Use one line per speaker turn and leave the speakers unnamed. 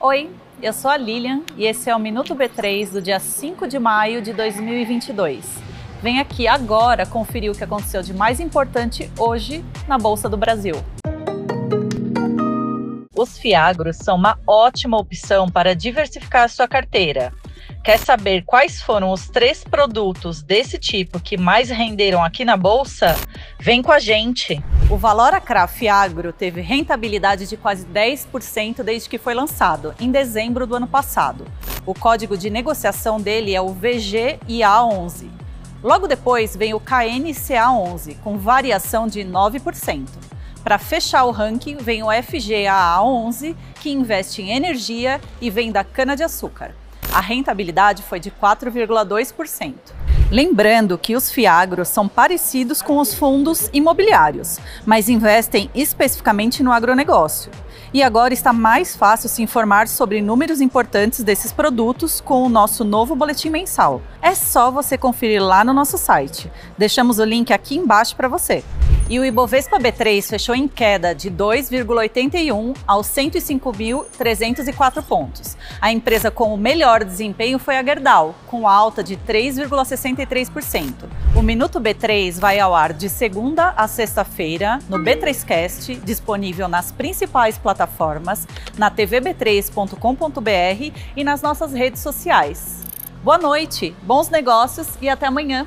Oi, eu sou a Lilian e esse é o Minuto B3 do dia 5 de maio de 2022. Vem aqui agora conferir o que aconteceu de mais importante hoje na Bolsa do Brasil. Os Fiagros são uma ótima opção para diversificar sua carteira. Quer saber quais foram os três produtos desse tipo que mais renderam aqui na bolsa? Vem com a gente! O Valora Craft Agro teve rentabilidade de quase 10% desde que foi lançado, em dezembro do ano passado. O código de negociação dele é o VGIA11. Logo depois vem o KNCA11, com variação de 9%. Para fechar o ranking, vem o FGAA11, que investe em energia e vem da cana-de-açúcar a rentabilidade foi de 4,2%. Lembrando que os Fiagros são parecidos com os fundos imobiliários, mas investem especificamente no agronegócio. E agora está mais fácil se informar sobre números importantes desses produtos com o nosso novo boletim mensal. É só você conferir lá no nosso site. Deixamos o link aqui embaixo para você. E o Ibovespa B3 fechou em queda de 2,81 aos 105.304 pontos. A empresa com o melhor desempenho foi a Gerdau, com alta de 3,63%. O Minuto B3 vai ao ar de segunda a sexta-feira no B3Cast, disponível nas principais plataformas, na tvb3.com.br e nas nossas redes sociais. Boa noite, bons negócios e até amanhã.